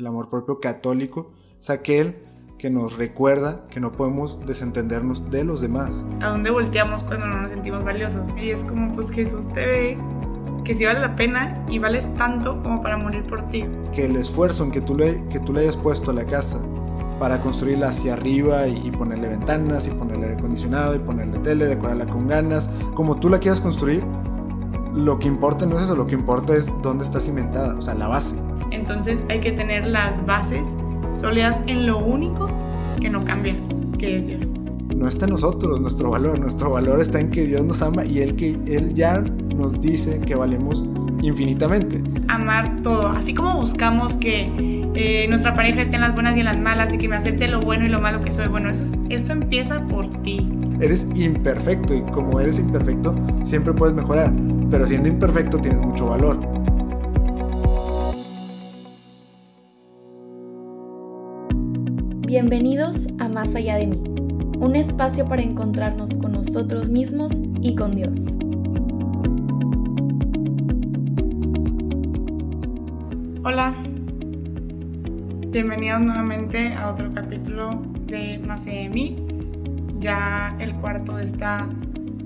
el amor propio católico es aquel que nos recuerda que no podemos desentendernos de los demás. ¿A dónde volteamos cuando no nos sentimos valiosos? Y es como, pues Jesús te ve que si vale la pena y vales tanto como para morir por ti. Que el esfuerzo en que tú le, que tú le hayas puesto a la casa para construirla hacia arriba y, ponerle ventanas y ponerle aire acondicionado y ponerle tele, decorarla con ganas, como tú la quieras construir, lo que importa no es eso, lo que importa es dónde está cimentada, o sea, la base. Entonces hay que tener las bases sólidas en lo único que no cambia, que es Dios. No está en nosotros nuestro valor, nuestro valor está en que Dios nos ama y Él, que, él ya nos dice que valemos infinitamente. Amar todo, así como buscamos que eh, nuestra pareja esté en las buenas y en las malas y que me acepte lo bueno y lo malo que soy, bueno, eso, eso empieza por ti. Eres imperfecto y como eres imperfecto siempre puedes mejorar, pero siendo imperfecto tienes mucho valor. Bienvenidos a Más allá de mí, un espacio para encontrarnos con nosotros mismos y con Dios. Hola, bienvenidos nuevamente a otro capítulo de Más allá de mí, ya el cuarto de esta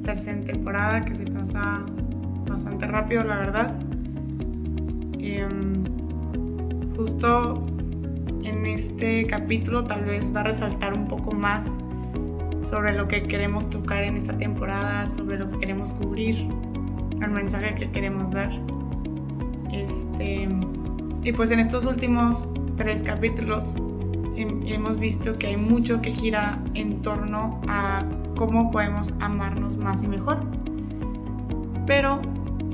tercera temporada que se pasa bastante rápido, la verdad. Em, justo en este capítulo tal vez va a resaltar un poco más sobre lo que queremos tocar en esta temporada, sobre lo que queremos cubrir, el mensaje que queremos dar. Este, y pues en estos últimos tres capítulos hemos visto que hay mucho que gira en torno a cómo podemos amarnos más y mejor. Pero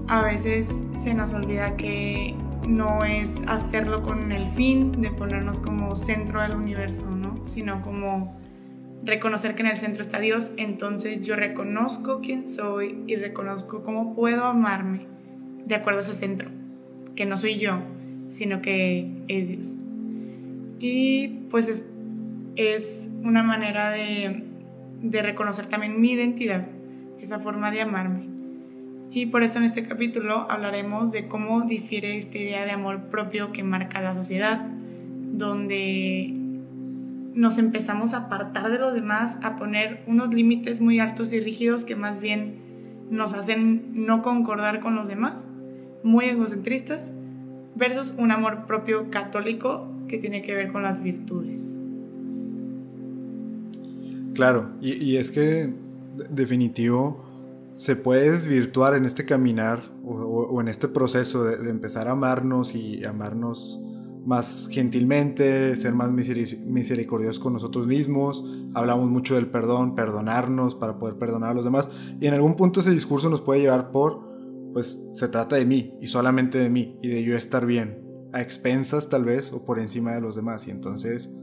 a veces se nos olvida que no es hacerlo con el fin de ponernos como centro del universo, ¿no? Sino como reconocer que en el centro está Dios, entonces yo reconozco quién soy y reconozco cómo puedo amarme de acuerdo a ese centro, que no soy yo, sino que es Dios. Y pues es, es una manera de, de reconocer también mi identidad, esa forma de amarme. Y por eso en este capítulo hablaremos de cómo difiere esta idea de amor propio que marca la sociedad, donde nos empezamos a apartar de los demás, a poner unos límites muy altos y rígidos que más bien nos hacen no concordar con los demás, muy egocentristas, versus un amor propio católico que tiene que ver con las virtudes. Claro, y, es que definitivo se puede desvirtuar en este caminar o, en este proceso de, empezar a amarnos y amarnos más gentilmente, ser más misericordiosos con nosotros mismos. Hablamos mucho del perdón, perdonarnos para poder perdonar a los demás. Y en algún punto ese discurso nos puede llevar por, pues se trata de mí y solamente de mí y de yo estar bien, a expensas tal vez o por encima de los demás. Y entonces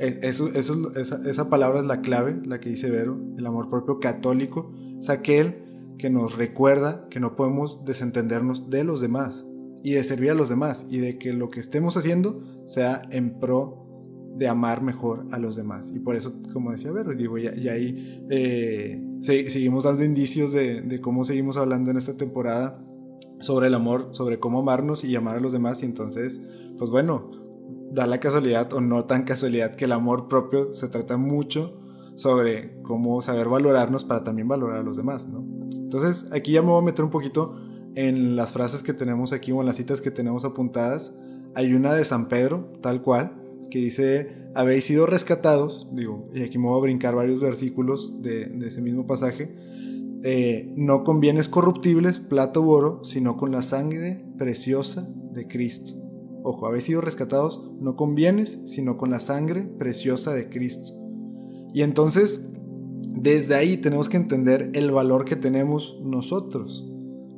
e, esa, esa palabra es la clave, la que dice Vero, el amor propio católico. Es aquel que nos recuerda que no podemos desentendernos de los demás y de servir a los demás y de que lo que estemos haciendo sea en pro de amar mejor a los demás. Y por eso, como decía Vero, digo, ya, ahí eh, seguimos dando indicios de, de, cómo seguimos hablando en esta temporada sobre el amor, sobre cómo amarnos y amar a los demás. Y entonces, pues bueno, da la casualidad o no tan casualidad que el amor propio se trata mucho sobre cómo saber valorarnos para también valorar a los demás, ¿no? Entonces, aquí ya me voy a meter un poquito en las frases que tenemos aquí o en las citas que tenemos apuntadas. Hay una de San Pedro, tal cual, que dice, habéis sido rescatados, digo, y aquí me voy a brincar varios versículos de, ese mismo pasaje, eh, no con bienes corruptibles, plata u oro, sino con la sangre preciosa de Cristo. Ojo, habéis sido rescatados no con bienes, sino con la sangre preciosa de Cristo. Y entonces desde ahí tenemos que entender el valor que tenemos nosotros.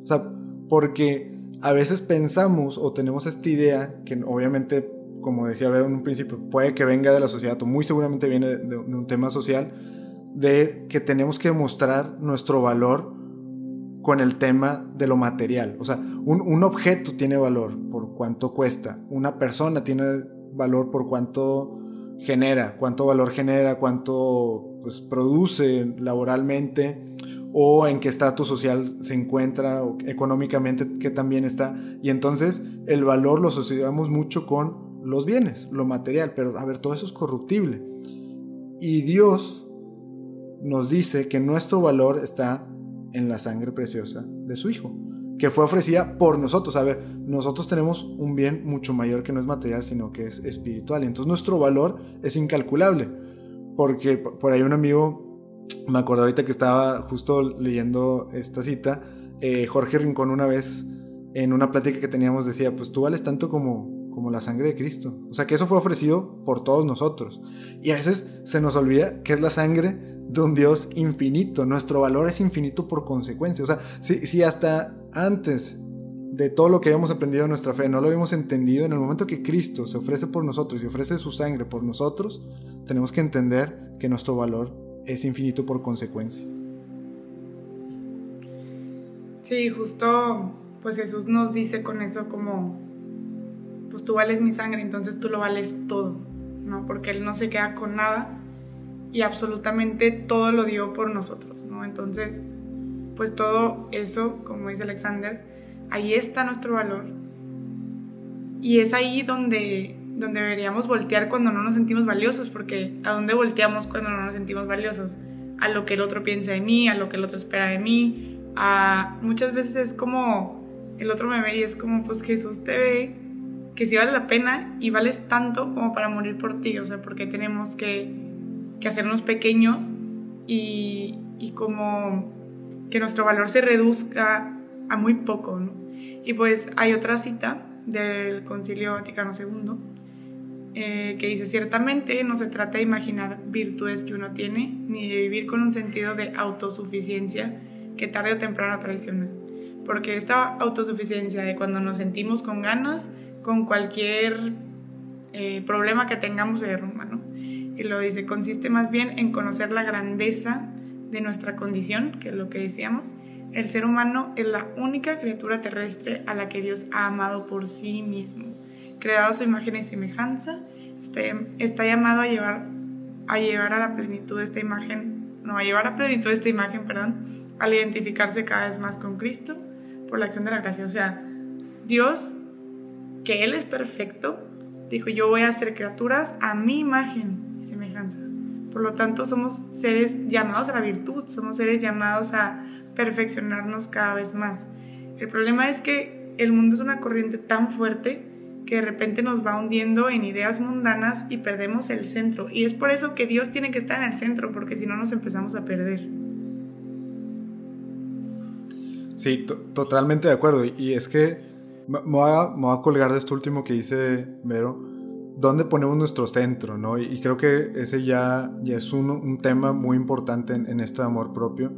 O sea, porque a veces pensamos o tenemos esta idea que obviamente, como decía Ver en un principio, puede que venga de la sociedad o muy seguramente viene de, un tema social, de que tenemos que mostrar nuestro valor con el tema de lo material. O sea, un, un, objeto tiene valor por cuánto cuesta, una persona tiene valor por cuánto genera, cuánto valor genera, cuánto pues, produce laboralmente o en qué estatus social se encuentra o económicamente que también está. Y entonces el valor lo asociamos mucho con los bienes, lo material, pero a ver, todo eso es corruptible. Y Dios nos dice que nuestro valor está en la sangre preciosa de su Hijo, que fue ofrecida por nosotros. A ver, nosotros tenemos un bien mucho mayor que no es material, sino que es espiritual. Entonces nuestro valor es incalculable, porque por ahí un amigo, me acuerdo ahorita que estaba justo leyendo esta cita, eh, Jorge Rincón una vez en una plática que teníamos decía, pues tú vales tanto como, como la sangre de Cristo. O sea, que eso fue ofrecido por todos nosotros. Y a veces se nos olvida que es la sangre de un Dios infinito. Nuestro valor es infinito por consecuencia. O sea, si, si hasta antes de todo lo que habíamos aprendido en nuestra fe no lo habíamos entendido, en el momento que Cristo se ofrece por nosotros y ofrece su sangre por nosotros, tenemos que entender que nuestro valor es infinito por consecuencia. Sí, justo pues Jesús nos dice con eso como, pues tú vales mi sangre, entonces tú lo vales todo, ¿no? Porque Él no se queda con nada y absolutamente todo lo dio por nosotros, ¿no? Entonces, pues todo eso, como dice Alexander, ahí está nuestro valor. Y es ahí donde, donde deberíamos voltear cuando no nos sentimos valiosos, porque ¿a dónde volteamos cuando no nos sentimos valiosos? A lo que el otro piensa de mí, a lo que el otro espera de mí, a... Muchas veces es como el otro me ve y es como, pues Jesús te ve que sí vale la pena y vales tanto como para morir por ti, o sea, porque tenemos que, que hacernos pequeños y, y, como que nuestro valor se reduzca a muy poco, ¿no? Y pues hay otra cita del Concilio Vaticano II eh, que dice, ciertamente no se trata de imaginar virtudes que uno tiene, ni de vivir con un sentido de autosuficiencia que tarde o temprano traiciona porque esta autosuficiencia de cuando nos sentimos con ganas, con cualquier eh, problema que tengamos de derrumba. Y lo dice, consiste más bien en conocer la grandeza de nuestra condición, que es lo que decíamos. El ser humano es la única criatura terrestre a la que Dios ha amado por sí mismo. Creado a su imagen y semejanza, está, está llamado a llevar, a llevar a la plenitud de esta imagen, no, a llevar a plenitud de esta imagen, perdón, al identificarse cada vez más con Cristo por la acción de la gracia. O sea, Dios, que Él es perfecto, dijo, yo voy a hacer criaturas a mi imagen y semejanza. Por lo tanto, somos seres llamados a la virtud, somos seres llamados a perfeccionarnos cada vez más. El problema es que el mundo es una corriente tan fuerte que de repente nos va hundiendo en ideas mundanas y perdemos el centro. Y es por eso que Dios tiene que estar en el centro, porque si no nos empezamos a perder. Sí, totalmente de acuerdo. Y es que me voy, a, colgar de esto último que dice Vero. ¿Dónde ponemos nuestro centro? ¿no? Y, creo que ese ya, ya es un, un tema muy importante en, en esto de amor propio.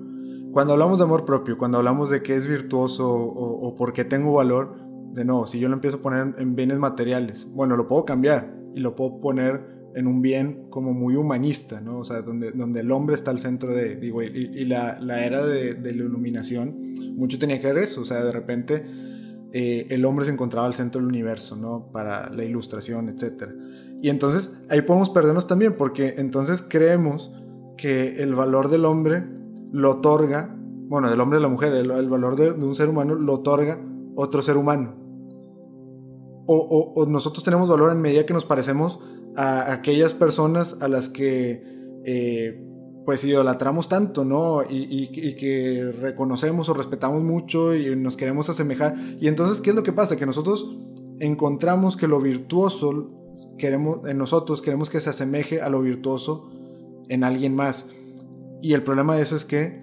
Cuando hablamos de amor propio, cuando hablamos de qué es virtuoso o, o por qué tengo valor, de nuevo, si yo lo empiezo a poner en bienes materiales, bueno, lo puedo cambiar y lo puedo poner en un bien como muy humanista, ¿no? O sea, donde, donde el hombre está al centro de, digo, y, la, la, era de, de, la iluminación, mucho tenía que ver eso, o sea, de repente eh, el hombre se encontraba al centro del universo, ¿no? Para la ilustración, etc. Y entonces ahí podemos perdernos también, porque entonces creemos que el valor del hombre lo otorga, bueno, del hombre de la mujer, el, valor de, un ser humano lo otorga otro ser humano. O, nosotros tenemos valor en medida que nos parecemos a aquellas personas a las que eh, pues idolatramos tanto, ¿no? Y, que reconocemos o respetamos mucho y nos queremos asemejar. Y entonces, ¿qué es lo que pasa? Que nosotros encontramos que lo virtuoso queremos, en nosotros queremos que se asemeje a lo virtuoso en alguien más. Y el problema de eso es que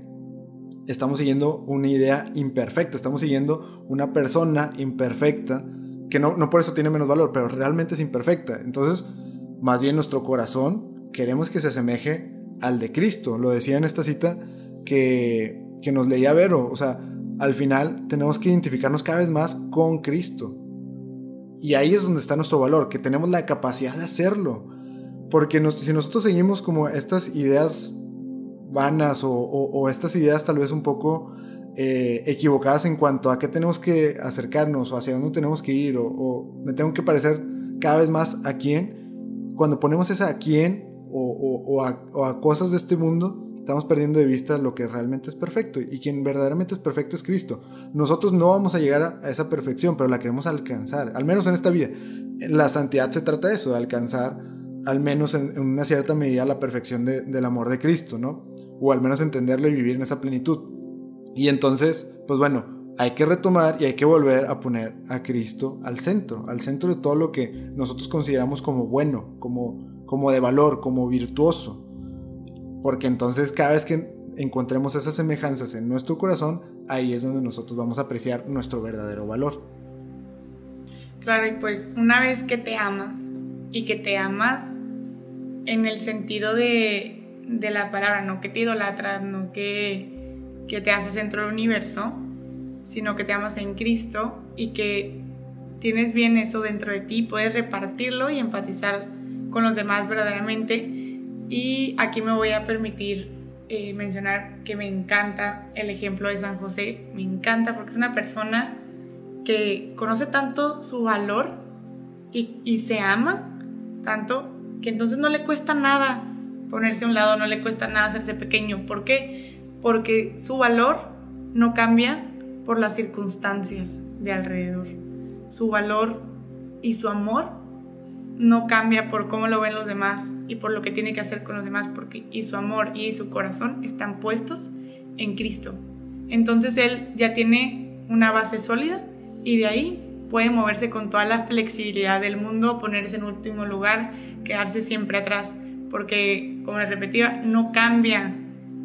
estamos siguiendo una idea imperfecta, estamos siguiendo una persona imperfecta, que no, no por eso tiene menos valor, pero realmente es imperfecta. Entonces, más bien nuestro corazón queremos que se asemeje al de Cristo. Lo decía en esta cita que, que nos leía Vero. O sea, al final tenemos que identificarnos cada vez más con Cristo. Y ahí es donde está nuestro valor, que tenemos la capacidad de hacerlo. Porque si nosotros seguimos como estas ideas vanas o, estas ideas tal vez un poco eh, equivocadas en cuanto a qué tenemos que acercarnos o hacia dónde tenemos que ir o, me tengo que parecer cada vez más a quién, cuando ponemos esa a quién o, a, cosas de este mundo, estamos perdiendo de vista lo que realmente es perfecto. Y quien verdaderamente es perfecto es Cristo. Nosotros no vamos a llegar a, esa perfección, pero la queremos alcanzar, al menos en esta vida. la santidad se trata de eso, de alcanzar al menos en, una cierta medida la perfección del amor de Cristo, ¿no? O al menos entenderlo y vivir en esa plenitud. Y entonces, pues bueno, hay que retomar y hay que volver a poner a Cristo al centro, al centro de todo lo que nosotros consideramos como bueno, como, como de valor, como virtuoso. Porque entonces cada vez que encontremos esas semejanzas en nuestro corazón, ahí es donde nosotros vamos a apreciar nuestro verdadero valor. Claro, y pues una vez que te amas y que te amas en el sentido de, la palabra, no que te idolatras, no que, que te haces centro del universo, sino que te amas en Cristo y que tienes bien eso dentro de ti, puedes repartirlo y empatizar con los demás verdaderamente. Y aquí me voy a permitir eh, mencionar que me encanta el ejemplo de San José, me encanta porque es una persona que conoce tanto su valor y, y se ama tanto que entonces no le cuesta nada ponerse a un lado, no le cuesta nada hacerse pequeño. ¿Por qué? Porque su valor no cambia por las circunstancias de alrededor. Su valor y su amor no cambia por cómo lo ven los demás y por lo que tiene que hacer con los demás, porque y su amor y su corazón están puestos en Cristo. Entonces él ya tiene una base sólida y de ahí puede moverse con toda la flexibilidad del mundo, ponerse en último lugar, quedarse siempre atrás, porque como les repetía, no cambia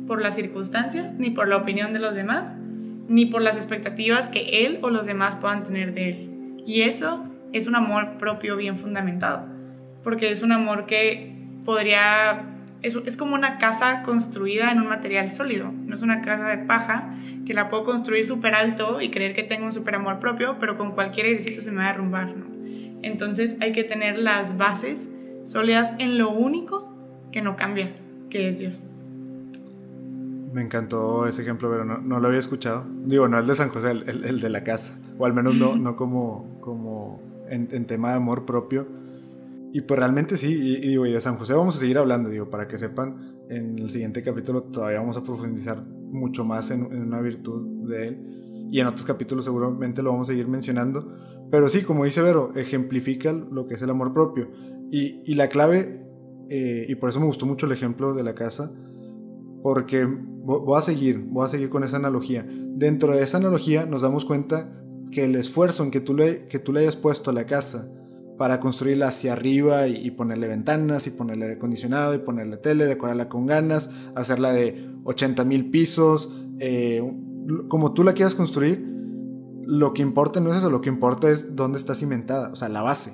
por las circunstancias ni por la opinión de los demás, ni por las expectativas que él o los demás puedan tener de él. Y eso es un amor propio bien fundamentado, porque es un amor que podría, es, es como una casa construida en un material sólido, no es una casa de paja que la puedo construir súper alto y creer que tengo un súper amor propio, pero con cualquier airecito se me va a derrumbar, ¿no? Entonces hay que tener las bases sólidas en lo único que no cambia, que es Dios. Me encantó ese ejemplo, pero no, lo había escuchado. Digo, no el de San José, el, de la casa. O al menos no, no como, como en, tema de amor propio. Y pues realmente sí, y, digo, y de San José vamos a seguir hablando, digo, para que sepan, en el siguiente capítulo todavía vamos a profundizar mucho más en, una virtud de él. Y en otros capítulos seguramente lo vamos a seguir mencionando. Pero sí, como dice Vero, ejemplifica lo que es el amor propio. Y, y la clave, eh, y por eso me gustó mucho el ejemplo de la casa, porque voy a seguir, voy a seguir con esa analogía. Dentro de esa analogía nos damos cuenta que el esfuerzo en que tú le, que tú le hayas puesto a la casa para construirla hacia arriba y, ponerle ventanas y ponerle aire acondicionado y ponerle tele, decorarla con ganas, hacerla de 80 mil pisos, eh, como tú la quieras construir, lo que importa no es eso, lo que importa es dónde está cimentada, o sea, la base.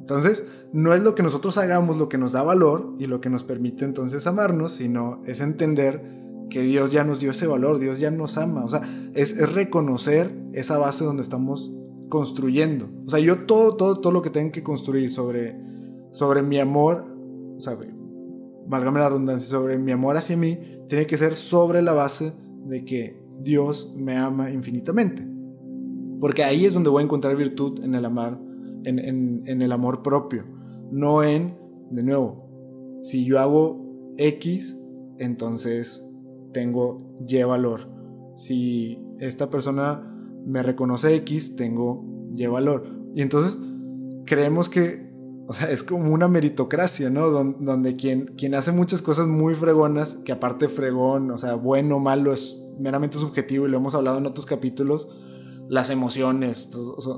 Entonces, no es lo que nosotros hagamos lo que nos da valor y lo que nos permite entonces amarnos, sino es entender que Dios ya nos dio ese valor, Dios ya nos ama, o sea, es, reconocer esa base donde estamos construyendo. O sea, yo todo, todo, todo lo que tengo que construir sobre, sobre mi amor, o sea, la redundancia, sobre mi amor hacia mí, tiene que ser sobre la base de que Dios me ama infinitamente. Porque ahí es donde voy a encontrar virtud en el amar, en, en, en el amor propio, no en, de nuevo, si yo hago X, entonces tengo Y valor. Si esta persona me reconoce X, tengo Y valor. Y entonces creemos que, o sea, es como una meritocracia, ¿no? donde quien, quien hace muchas cosas muy fregonas, que aparte fregón, o sea, bueno o malo, es meramente subjetivo y lo hemos hablado en otros capítulos, las emociones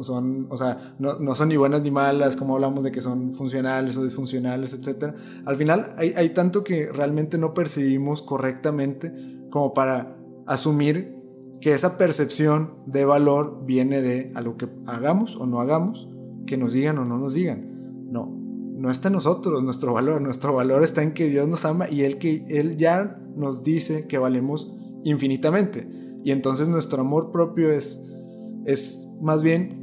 son, o sea, no, son ni buenas ni malas, como hablamos de que son funcionales o disfuncionales, etc. Al final hay, hay tanto que realmente no percibimos correctamente como para asumir que esa percepción de valor viene de algo que hagamos o no hagamos, que nos digan o no nos digan. No, no está en nosotros nuestro valor, nuestro valor está en que Dios nos ama y Él, que, él ya nos dice que valemos infinitamente. Y entonces nuestro amor propio es es más bien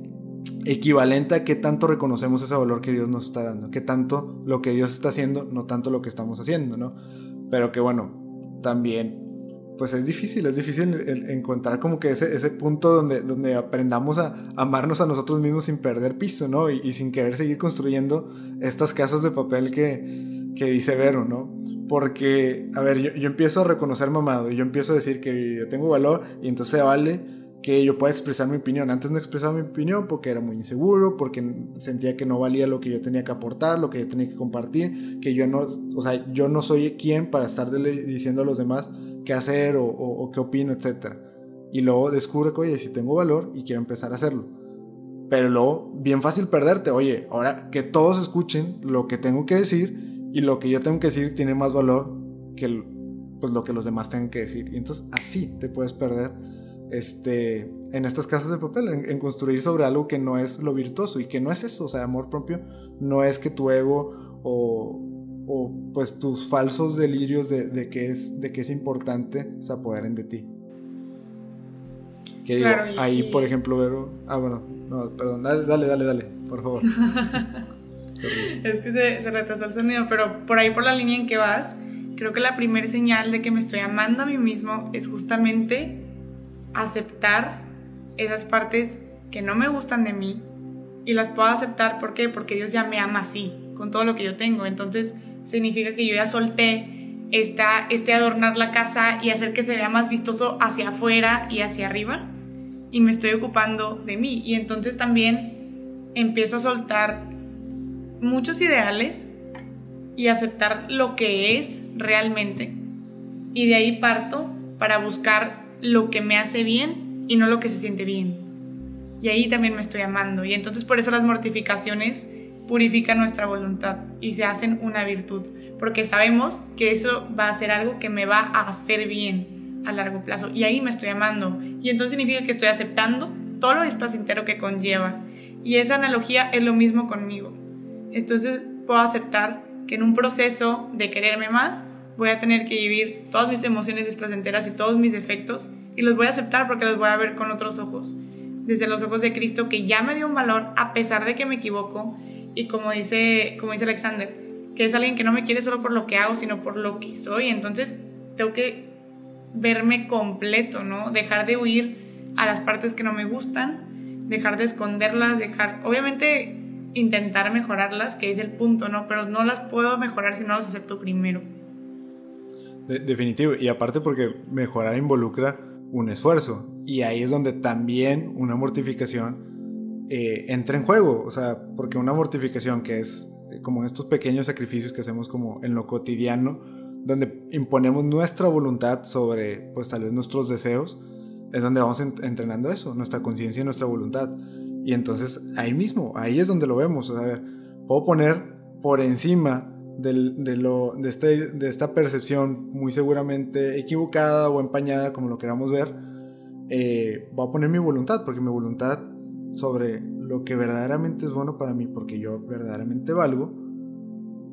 equivalente a qué tanto reconocemos ese valor que Dios nos está dando, qué tanto lo que Dios está haciendo, no tanto lo que estamos haciendo, ¿no? Pero que bueno, también, pues es difícil, es difícil encontrar como que ese, ese punto donde, donde aprendamos a amarnos a nosotros mismos sin perder piso, ¿no? Y, sin querer seguir construyendo estas casas de papel que, que dice Vero, ¿no? Porque, a ver, yo, yo empiezo a reconocerme amado y yo empiezo a decir que yo tengo valor y entonces vale que yo pueda expresar mi opinión. Antes no expresaba mi opinión porque era muy inseguro, porque sentía que no valía lo que yo tenía que aportar, lo que yo tenía que compartir, que yo no, o sea, yo no soy quien para estar diciendo a los demás qué hacer o, qué opino, etc. Y luego descubro que, oye, si tengo valor y quiero empezar a hacerlo. Pero luego, bien fácil perderte. Oye, ahora que todos escuchen lo que tengo que decir y lo que yo tengo que decir tiene más valor que pues, lo que los demás tengan que decir. Y entonces así te puedes perder este, en estas casas de papel, en, construir sobre algo que no es lo virtuoso y que no es eso, o sea, amor propio no es que tu ego o, o pues tus falsos delirios de, de, que es, de que es importante se apoderen de ti. Que digo, ahí, por ejemplo, Vero, ah, bueno, no, perdón, dale, dale, dale, dale por favor. es que se, se retrasó el sonido, pero por ahí por la línea en que vas, creo que la primera señal de que me estoy amando a mí mismo es justamente aceptar esas partes que no me gustan de mí y las puedo aceptar, ¿por qué? Porque Dios ya me ama así, con todo lo que yo tengo. Entonces significa que yo ya solté esta, este adornar la casa y hacer que se vea más vistoso hacia afuera y hacia arriba y me estoy ocupando de mí. Y entonces también empiezo a soltar muchos ideales y aceptar lo que es realmente. Y de ahí parto para buscar lo que me hace bien y no lo que se siente bien. Y ahí también me estoy amando. Y entonces por eso las mortificaciones purifican nuestra voluntad y se hacen una virtud. Porque sabemos que eso va a ser algo que me va a hacer bien a largo plazo. Y ahí me estoy amando. Y entonces significa que estoy aceptando todo lo desplacentero que conlleva. Y esa analogía es lo mismo conmigo. Entonces puedo aceptar que en un proceso de quererme más voy a tener que vivir todas mis emociones desplacenteras y todos mis defectos y los voy a aceptar porque los voy a ver con otros ojos, desde los ojos de Cristo que ya me dio un valor a pesar de que me equivoco y como dice, como dice Alexander, que es alguien que no me quiere solo por lo que hago, sino por lo que soy, entonces tengo que verme completo, ¿no? Dejar de huir a las partes que no me gustan, dejar de esconderlas, dejar, obviamente intentar mejorarlas, que es el punto, ¿no? Pero no las puedo mejorar si no las acepto primero definitivo. Y aparte porque mejorar involucra un esfuerzo. Y ahí es donde también una mortificación eh, entra en juego. O sea, porque una mortificación que es eh, como estos pequeños sacrificios que hacemos como en lo cotidiano, donde imponemos nuestra voluntad sobre, pues tal vez nuestros deseos, es donde vamos entrenando eso, nuestra conciencia y nuestra voluntad. Y entonces ahí mismo, ahí es donde lo vemos. O sea, puedo poner por encima de, lo, de, este, de esta percepción muy seguramente equivocada o empañada, como lo queramos ver, eh, voy a poner mi voluntad, porque mi voluntad sobre lo que verdaderamente es bueno para mí, porque yo verdaderamente valgo,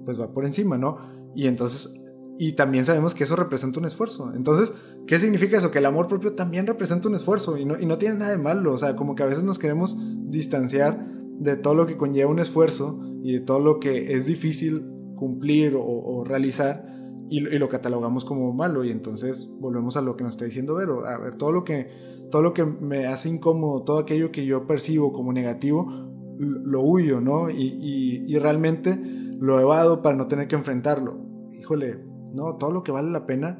pues va por encima, ¿no? Y entonces, y también sabemos que eso representa un esfuerzo. Entonces, ¿qué significa eso? Que el amor propio también representa un esfuerzo y no, y no tiene nada de malo, o sea, como que a veces nos queremos distanciar de todo lo que conlleva un esfuerzo y de todo lo que es difícil cumplir o, realizar y, lo catalogamos como malo y entonces volvemos a lo que nos está diciendo Vero, a ver, todo lo que, todo lo que me hace incómodo, todo aquello que yo percibo como negativo, lo huyo, ¿no? Y, y, realmente lo evado para no tener que enfrentarlo. Híjole, no, todo lo que vale la pena,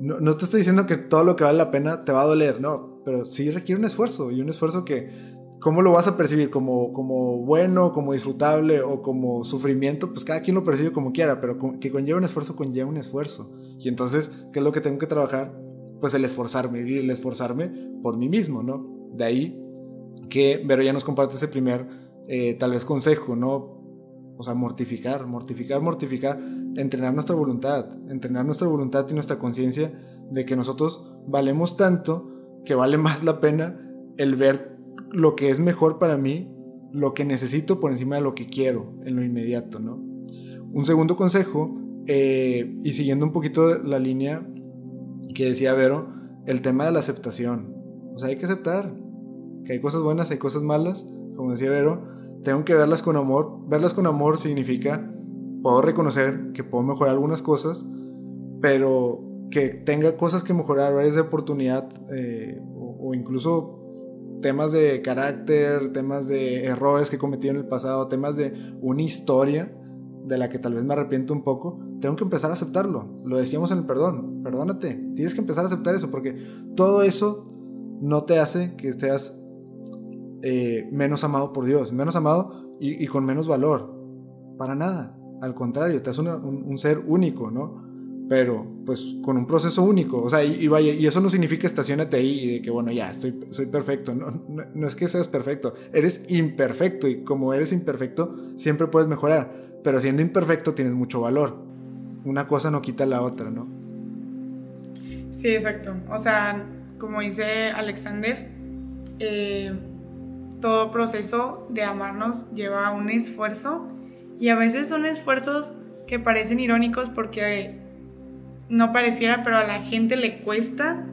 no, no te estoy diciendo que todo lo que vale la pena te va a doler, no, pero sí requiere un esfuerzo y un esfuerzo que ¿Cómo lo vas a percibir? ¿Como, ¿Como bueno, como disfrutable o como sufrimiento? Pues cada quien lo percibe como quiera, pero que conlleva un esfuerzo, conlleva un esfuerzo. Y entonces, ¿qué es lo que tengo que trabajar? Pues el esforzarme, el esforzarme por mí mismo, ¿no? De ahí que Vero ya nos comparte ese primer, eh, tal vez, consejo, ¿no? O sea, mortificar, mortificar, mortificar, entrenar nuestra voluntad, entrenar nuestra voluntad y nuestra conciencia de que nosotros valemos tanto que vale más la pena el ver lo que es mejor para mí, lo que necesito por encima de lo que quiero en lo inmediato, ¿no? Un segundo consejo, eh, y siguiendo un poquito la línea que decía Vero, el tema de la aceptación. O sea, hay que aceptar que hay cosas buenas, hay cosas malas, como decía Vero, tengo que verlas con amor. Verlas con amor significa, puedo reconocer que puedo mejorar algunas cosas, pero que tenga cosas que mejorar, áreas de oportunidad eh, o, incluso temas de carácter, temas de errores que he cometido en el pasado, temas de una historia de la que tal vez me arrepiento un poco, tengo que empezar a aceptarlo. Lo decíamos en el perdón, perdónate, tienes que empezar a aceptar eso porque todo eso no te hace que estés eh, menos amado por Dios, menos amado y, con menos valor. Para nada. Al contrario, te hace un, ser único, ¿no? Pero, pues, con un proceso único. O sea, y, vaya, y eso no significa estacionate ahí y de que, bueno, ya, estoy, soy perfecto. No, no, es que seas perfecto. Eres imperfecto y como eres imperfecto, siempre puedes mejorar. Pero siendo imperfecto tienes mucho valor. Una cosa no quita la otra, ¿no? Sí, exacto. O sea, como dice Alexander, eh, todo proceso de amarnos lleva un esfuerzo y a veces son esfuerzos que parecen irónicos porque no pareciera, pero a la gente le cuesta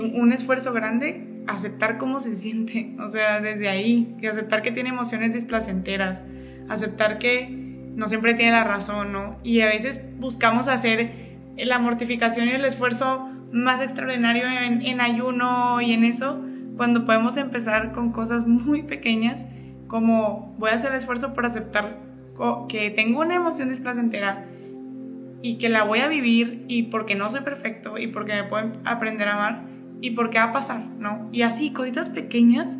un esfuerzo grande aceptar cómo se siente, o sea, desde ahí, que aceptar que tiene emociones displacenteras, aceptar que no siempre tiene la razón, ¿no? Y a veces buscamos hacer la mortificación y el esfuerzo más extraordinario en, ayuno y en eso, cuando podemos empezar con cosas muy pequeñas, como voy a hacer el esfuerzo por aceptar que tengo una emoción displacentera y que la voy a vivir y porque no soy perfecto y porque me puedo aprender a amar y porque va a pasar, ¿no? Y así, cositas pequeñas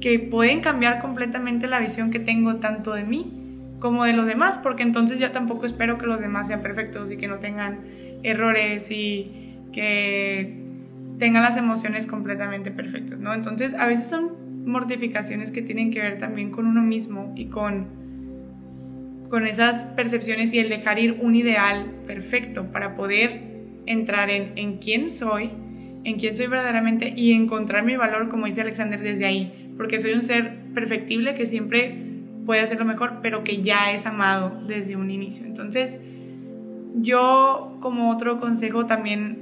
que pueden cambiar completamente la visión que tengo tanto de mí como de los demás, porque entonces ya tampoco espero que los demás sean perfectos y que no tengan errores y que tengan las emociones completamente perfectas, ¿no? Entonces, a veces son mortificaciones que tienen que ver también con uno mismo y con, con esas percepciones y el dejar ir un ideal perfecto para poder entrar en, en quién soy, en quién soy verdaderamente y encontrar mi valor, como dice Alexander, desde ahí, porque soy un ser perfectible que siempre puede hacer lo mejor, pero que ya es amado desde un inicio. Entonces, yo como otro consejo también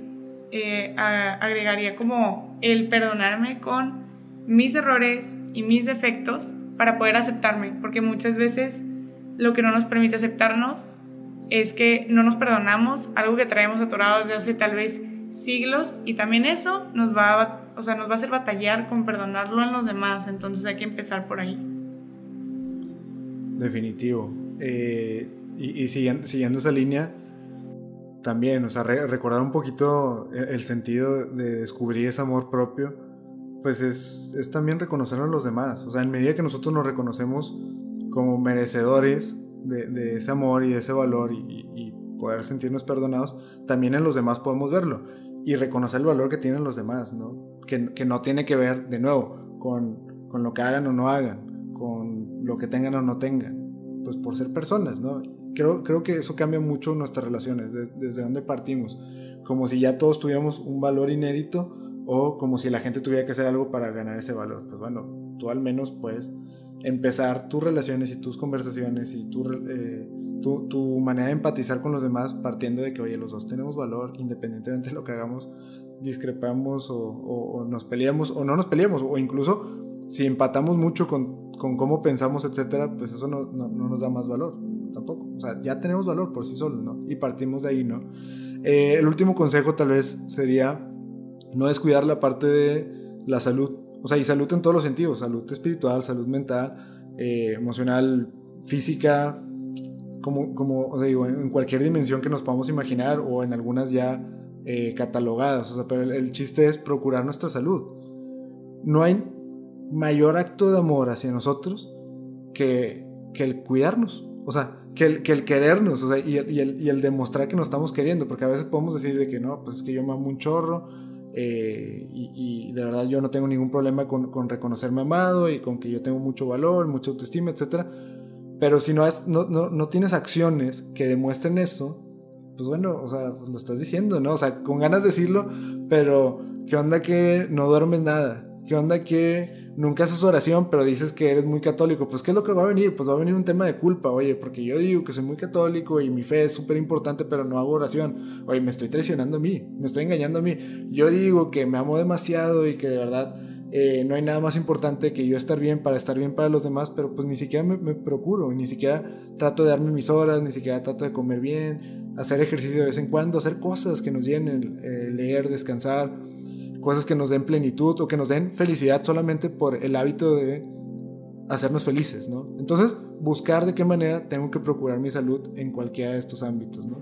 eh, agregaría como el perdonarme con mis errores y mis defectos para poder aceptarme, porque muchas veces lo que no nos permite aceptarnos es que no nos perdonamos algo que traemos atorado desde hace tal vez siglos y también eso nos va a, o sea, nos va a hacer batallar con perdonarlo en los demás, entonces hay que empezar por ahí. Definitivo. Eh, y, siguiendo, siguiendo, esa línea, también, o sea, recordar un poquito e, el sentido de descubrir ese amor propio, pues es, es también reconocerlo en los demás. O sea, en medida que nosotros nos reconocemos como merecedores de, de ese amor y de ese valor y, y, poder sentirnos perdonados, también en los demás podemos verlo y reconocer el valor que tienen los demás, ¿no? Que, que no tiene que ver, de nuevo, con, con lo que hagan o no hagan, con lo que tengan o no tengan, pues por ser personas, ¿no? Creo, creo que eso cambia mucho nuestras relaciones, desde dónde partimos. Como si ya todos tuviéramos un valor inédito o como si la gente tuviera que hacer algo para ganar ese valor. Pues bueno, tú al menos puedes empezar tus relaciones y tus conversaciones y tu, eh, tu, tu, manera de empatizar con los demás partiendo de que, oye, los dos tenemos valor, independientemente de lo que hagamos, discrepamos o, o, nos peleamos o no nos peleamos, o incluso si empatamos mucho con, con cómo pensamos, etcétera, pues eso no, no, no nos da más valor tampoco. O sea, ya tenemos valor por sí solos, ¿no? Y partimos de ahí, ¿no? Eh, el último consejo tal vez sería no descuidar la parte de la salud. O sea, y salud en todos los sentidos, salud espiritual, salud mental, eh, emocional, física, como, como o digo, en cualquier dimensión que nos podamos imaginar o en algunas ya eh, catalogadas. O sea, pero el, el chiste es procurar nuestra salud. No hay mayor acto de amor hacia nosotros que, que el cuidarnos. O sea, que el, que el querernos, o sea, y el, y, el, y el, demostrar que nos estamos queriendo, porque a veces podemos decir de que no, pues es que yo me amo un chorro, eh, y, y, de verdad yo no tengo ningún problema con, con, reconocerme amado y con que yo tengo mucho valor, mucha autoestima, etc. Pero si no, has, no, no, no, tienes acciones que demuestren eso, pues bueno, o sea, pues lo estás diciendo, ¿no? O sea, con ganas de decirlo, pero ¿qué onda que no duermes nada? ¿Qué onda que nunca haces oración, pero dices que eres muy católico, pues ¿qué es lo que va a venir? Pues va a venir un tema de culpa, oye, porque yo digo que soy muy católico y mi fe es súper importante, pero no hago oración. Oye, me estoy traicionando a mí, me estoy engañando a mí. Yo digo que me amo demasiado y que de verdad eh, no hay nada más importante que yo estar bien para estar bien para los demás, pero pues ni siquiera me, procuro, ni siquiera trato de darme mis horas, ni siquiera trato de comer bien, hacer ejercicio de vez en cuando, hacer cosas que nos llenen, eh, leer, descansar cosas que nos den plenitud o que nos den felicidad solamente por el hábito de hacernos felices, ¿no? Entonces, buscar de qué manera tengo que procurar mi salud en cualquiera de estos ámbitos, ¿no?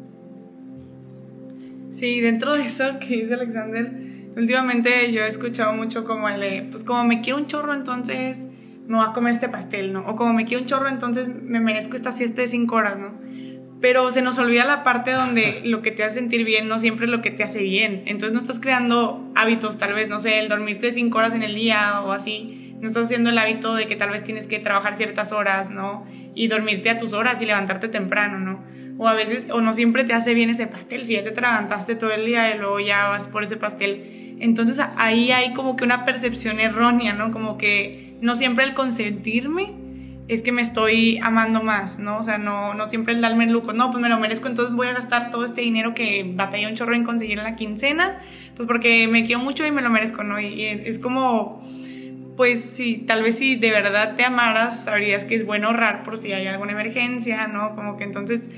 Sí, dentro de eso que dice Alexander, Últimamente yo he escuchado mucho como el de, pues como me quiero un chorro, entonces me voy a comer este pastel, ¿no? O como me quiero un chorro, entonces me merezco esta siesta de cinco horas, ¿no? Pero se nos olvida la parte donde lo que te hace sentir bien no siempre es lo que te hace bien. Entonces no estás creando hábitos, tal vez, no sé, el dormirte cinco horas en el día o así. No estás haciendo el hábito de que tal vez tienes que trabajar ciertas horas, ¿no? Y dormirte a tus horas y levantarte temprano, ¿no? O a veces, o no siempre te hace bien ese pastel. Si ya te levantaste todo el día y luego ya vas por ese pastel. Entonces ahí hay como que una percepción errónea, ¿no? Como que no siempre el consentirme es que me estoy amando más, ¿no? O sea, no, no siempre el darme el lujo, no, pues me lo merezco, entonces voy a gastar todo este dinero que batallé un chorro en conseguir en la quincena, pues porque me quiero mucho y me lo merezco, ¿no? Y es como, pues si tal vez si de verdad te amaras, sabrías que es bueno ahorrar por si hay alguna emergencia, ¿no? Como que entonces,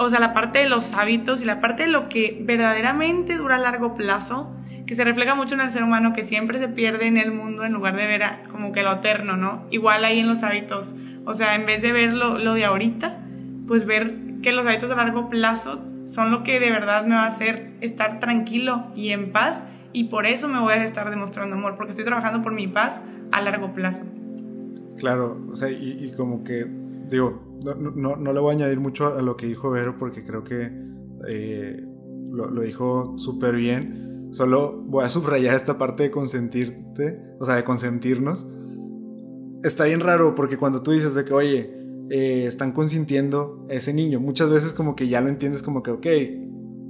o sea, la parte de los hábitos y la parte de lo que verdaderamente dura a largo plazo, que se refleja mucho en el ser humano que siempre se pierde en el mundo en lugar de ver como que lo eterno, ¿no? Igual ahí en los hábitos. O sea, en vez de ver lo, lo, de ahorita, pues ver que los hábitos a largo plazo son lo que de verdad me va a hacer estar tranquilo y en paz y por eso me voy a estar demostrando amor, porque estoy trabajando por mi paz a largo plazo. Claro, o sea, y, como que, digo, no, no, no, le voy a añadir mucho a lo que dijo Vero porque creo que eh, lo, lo dijo súper bien Solo voy a subrayar esta parte de consentirte, o sea, de consentirnos. Está bien raro porque cuando tú dices de que, oye, eh, están consintiendo a ese niño, muchas veces como que ya lo entiendes como que, ok,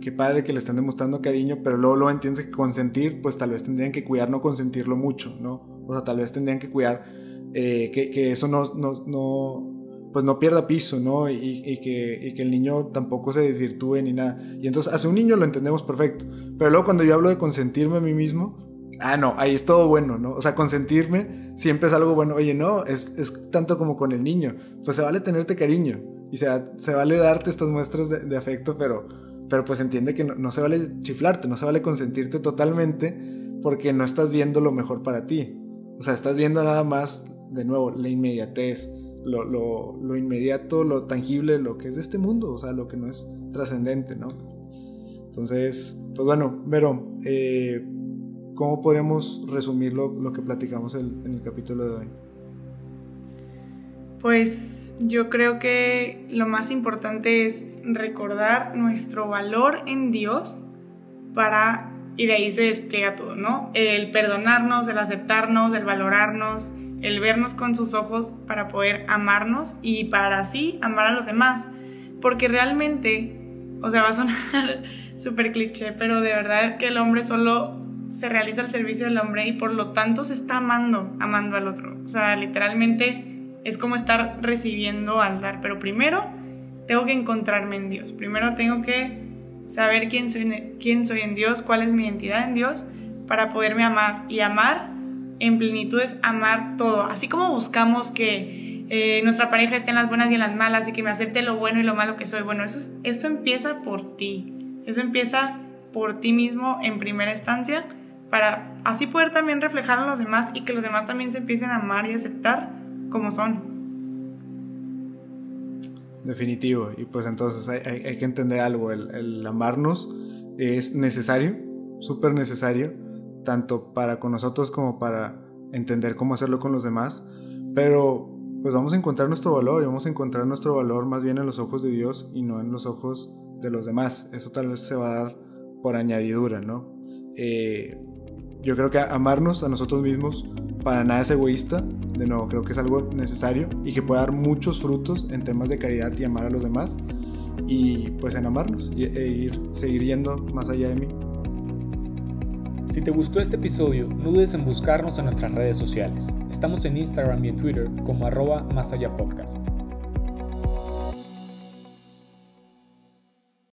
qué padre que le están demostrando cariño, pero luego lo entiendes que consentir, pues tal vez tendrían que cuidar no consentirlo mucho, ¿no? O sea, tal vez tendrían que cuidar eh, que, que, eso no, no, no, pues no pierda piso, ¿no? Y, que, el niño tampoco se desvirtúe ni nada. Y entonces, hace un niño lo entendemos perfecto. Pero luego cuando yo hablo de consentirme a mí mismo, ah, no, ahí es todo bueno, ¿no? O sea, consentirme siempre es algo bueno. Oye, no, es, es tanto como con el niño. Pues se vale tenerte cariño. Y se, se vale darte estas muestras de, afecto, pero, pero pues entiende que no, no se vale chiflarte, no se vale consentirte totalmente porque no estás viendo lo mejor para ti. O sea, estás viendo nada más, de nuevo, la inmediatez lo, lo, lo, inmediato, lo tangible, lo que es de este mundo, o sea, lo que no es trascendente, ¿no? Entonces, pues bueno, Vero, eh, ¿cómo podríamos resumir lo, que platicamos en el capítulo de hoy? Pues yo creo que lo más importante es recordar nuestro valor en Dios para, y de ahí se despliega todo, ¿no? El perdonarnos, el aceptarnos, el valorarnos, el vernos con sus ojos para poder amarnos y para así amar a los demás. Porque realmente, o sea, va a sonar súper cliché, pero de verdad que el hombre solo se realiza al servicio del hombre y por lo tanto se está amando, amando al otro. O sea, literalmente es como estar recibiendo al dar, pero primero tengo que encontrarme en Dios. Primero tengo que saber quién soy, quién soy en Dios, cuál es mi identidad en Dios, para poderme amar. Y amar en plenitud es amar todo. Así como buscamos que eh, nuestra pareja esté en las buenas y en las malas y que me acepte lo bueno y lo malo que soy. Bueno, eso, eso empieza por ti. Eso empieza por ti mismo en primera instancia para así poder también reflejar a los demás y que los demás también se empiecen a amar y aceptar como son. Definitivo. Y pues entonces hay, que entender algo. El, el amarnos es necesario, súper necesario tanto para con nosotros como para entender cómo hacerlo con los demás, pero pues vamos a encontrar nuestro valor y vamos a encontrar nuestro valor más bien en los ojos de Dios y no en los ojos de los demás. Eso tal vez se va a dar por añadidura, ¿no? Eh, yo creo que amarnos a nosotros mismos para nada es egoísta, de nuevo, creo que es algo necesario y que puede dar muchos frutos en temas de caridad y amar a los demás y pues en amarnos e ir, seguir yendo más allá de mí. Si te gustó este episodio, no dudes en buscarnos en nuestras redes sociales. Estamos en Instagram y en Twitter como arroba más allá podcast.